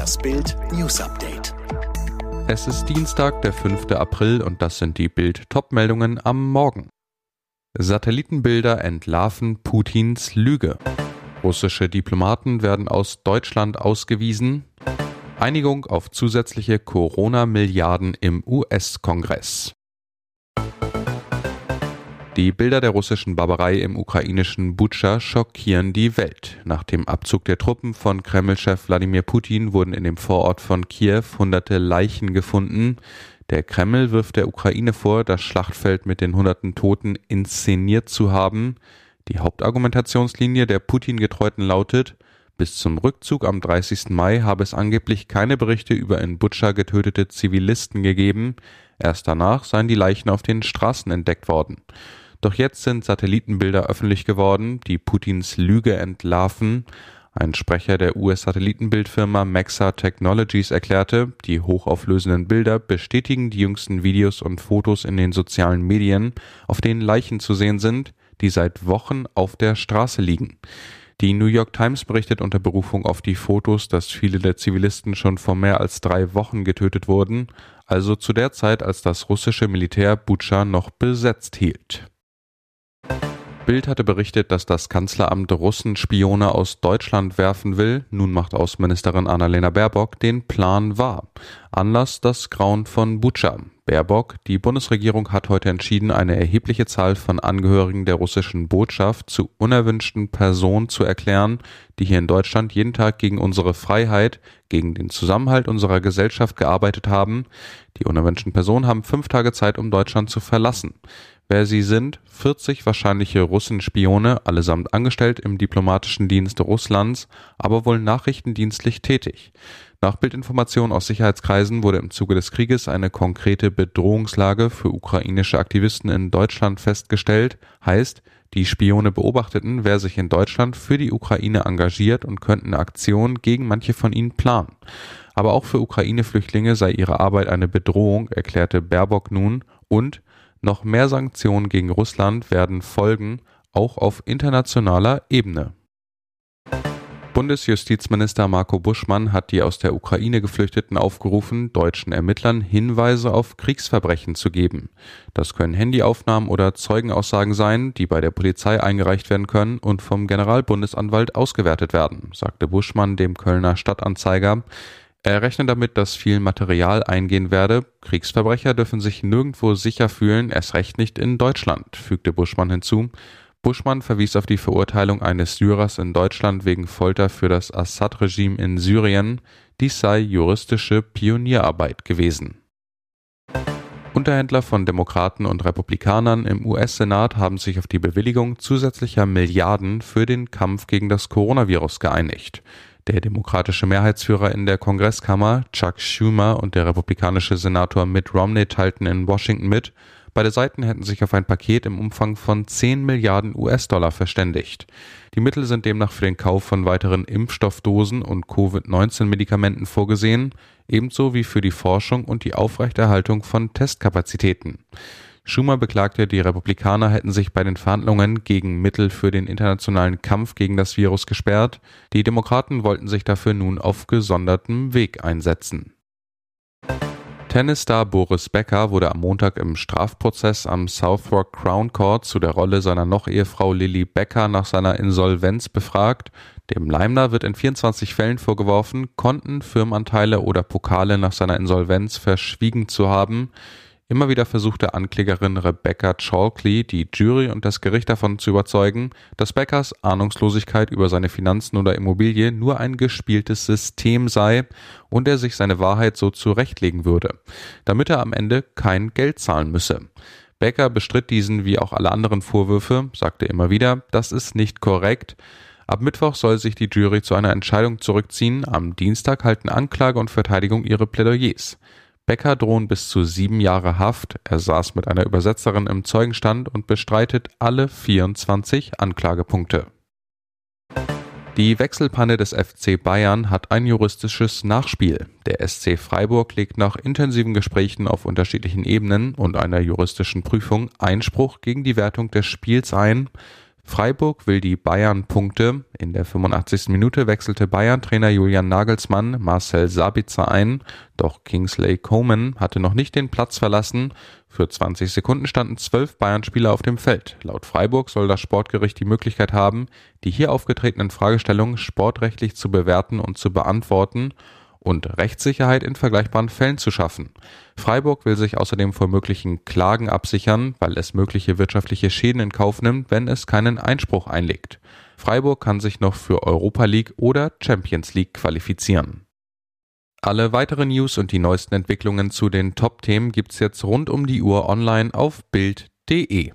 Das Bild News Update. Es ist Dienstag, der 5. April und das sind die Bild Topmeldungen am Morgen. Satellitenbilder entlarven Putins Lüge. Russische Diplomaten werden aus Deutschland ausgewiesen. Einigung auf zusätzliche Corona-Milliarden im US-Kongress. Die Bilder der russischen Barbarei im ukrainischen Butscha schockieren die Welt. Nach dem Abzug der Truppen von Kreml-Chef Wladimir Putin wurden in dem Vorort von Kiew hunderte Leichen gefunden. Der Kreml wirft der Ukraine vor, das Schlachtfeld mit den hunderten Toten inszeniert zu haben. Die Hauptargumentationslinie der Putin-Getreuten lautet, bis zum Rückzug am 30. Mai habe es angeblich keine Berichte über in Butscha getötete Zivilisten gegeben. Erst danach seien die Leichen auf den Straßen entdeckt worden. Doch jetzt sind Satellitenbilder öffentlich geworden, die Putins Lüge entlarven. Ein Sprecher der US-Satellitenbildfirma Maxa Technologies erklärte, die hochauflösenden Bilder bestätigen die jüngsten Videos und Fotos in den sozialen Medien, auf denen Leichen zu sehen sind, die seit Wochen auf der Straße liegen. Die New York Times berichtet unter Berufung auf die Fotos, dass viele der Zivilisten schon vor mehr als drei Wochen getötet wurden, also zu der Zeit, als das russische Militär Butscha noch besetzt hielt. Bild hatte berichtet, dass das Kanzleramt Russen Spione aus Deutschland werfen will. Nun macht Außenministerin Annalena Baerbock den Plan wahr. Anlass das Grauen von Butscha. Baerbock, die Bundesregierung hat heute entschieden, eine erhebliche Zahl von Angehörigen der russischen Botschaft zu unerwünschten Personen zu erklären, die hier in Deutschland jeden Tag gegen unsere Freiheit, gegen den Zusammenhalt unserer Gesellschaft gearbeitet haben. Die unerwünschten Personen haben fünf Tage Zeit, um Deutschland zu verlassen. Wer sie sind, 40 wahrscheinliche Russenspione, allesamt angestellt im diplomatischen Dienst Russlands, aber wohl nachrichtendienstlich tätig. Nach Bildinformationen aus Sicherheitskreisen wurde im Zuge des Krieges eine konkrete Bedrohungslage für ukrainische Aktivisten in Deutschland festgestellt, heißt, die Spione beobachteten, wer sich in Deutschland für die Ukraine engagiert und könnten Aktionen gegen manche von ihnen planen. Aber auch für Ukraine-Flüchtlinge sei ihre Arbeit eine Bedrohung, erklärte Baerbock nun und noch mehr Sanktionen gegen Russland werden folgen, auch auf internationaler Ebene. Bundesjustizminister Marco Buschmann hat die aus der Ukraine Geflüchteten aufgerufen, deutschen Ermittlern Hinweise auf Kriegsverbrechen zu geben. Das können Handyaufnahmen oder Zeugenaussagen sein, die bei der Polizei eingereicht werden können und vom Generalbundesanwalt ausgewertet werden, sagte Buschmann dem Kölner Stadtanzeiger. Er rechnet damit, dass viel Material eingehen werde. Kriegsverbrecher dürfen sich nirgendwo sicher fühlen, erst recht nicht in Deutschland, fügte Buschmann hinzu. Buschmann verwies auf die Verurteilung eines Syrers in Deutschland wegen Folter für das Assad-Regime in Syrien. Dies sei juristische Pionierarbeit gewesen. Unterhändler von Demokraten und Republikanern im US-Senat haben sich auf die Bewilligung zusätzlicher Milliarden für den Kampf gegen das Coronavirus geeinigt. Der demokratische Mehrheitsführer in der Kongresskammer, Chuck Schumer, und der republikanische Senator Mitt Romney teilten in Washington mit, beide Seiten hätten sich auf ein Paket im Umfang von 10 Milliarden US-Dollar verständigt. Die Mittel sind demnach für den Kauf von weiteren Impfstoffdosen und Covid-19-Medikamenten vorgesehen, ebenso wie für die Forschung und die Aufrechterhaltung von Testkapazitäten. Schumer beklagte, die Republikaner hätten sich bei den Verhandlungen gegen Mittel für den internationalen Kampf gegen das Virus gesperrt. Die Demokraten wollten sich dafür nun auf gesondertem Weg einsetzen. Tennisstar Boris Becker wurde am Montag im Strafprozess am Southwark Crown Court zu der Rolle seiner Noch-Ehefrau Lily Becker nach seiner Insolvenz befragt. Dem Leimner wird in 24 Fällen vorgeworfen, Konten, Firmenanteile oder Pokale nach seiner Insolvenz verschwiegen zu haben. Immer wieder versuchte Anklägerin Rebecca Chalkley die Jury und das Gericht davon zu überzeugen, dass Beckers Ahnungslosigkeit über seine Finanzen oder Immobilie nur ein gespieltes System sei und er sich seine Wahrheit so zurechtlegen würde, damit er am Ende kein Geld zahlen müsse. Becker bestritt diesen wie auch alle anderen Vorwürfe, sagte immer wieder, das ist nicht korrekt. Ab Mittwoch soll sich die Jury zu einer Entscheidung zurückziehen. Am Dienstag halten Anklage und Verteidigung ihre Plädoyers. Becker drohen bis zu sieben Jahre Haft. Er saß mit einer Übersetzerin im Zeugenstand und bestreitet alle 24 Anklagepunkte. Die Wechselpanne des FC Bayern hat ein juristisches Nachspiel. Der SC Freiburg legt nach intensiven Gesprächen auf unterschiedlichen Ebenen und einer juristischen Prüfung Einspruch gegen die Wertung des Spiels ein. Freiburg will die Bayern-Punkte. In der 85. Minute wechselte Bayern-Trainer Julian Nagelsmann Marcel Sabitzer ein, doch Kingsley Coman hatte noch nicht den Platz verlassen. Für 20 Sekunden standen zwölf Bayern-Spieler auf dem Feld. Laut Freiburg soll das Sportgericht die Möglichkeit haben, die hier aufgetretenen Fragestellungen sportrechtlich zu bewerten und zu beantworten und Rechtssicherheit in vergleichbaren Fällen zu schaffen. Freiburg will sich außerdem vor möglichen Klagen absichern, weil es mögliche wirtschaftliche Schäden in Kauf nimmt, wenn es keinen Einspruch einlegt. Freiburg kann sich noch für Europa League oder Champions League qualifizieren. Alle weiteren News und die neuesten Entwicklungen zu den Top-Themen gibt's jetzt rund um die Uhr online auf Bild.de.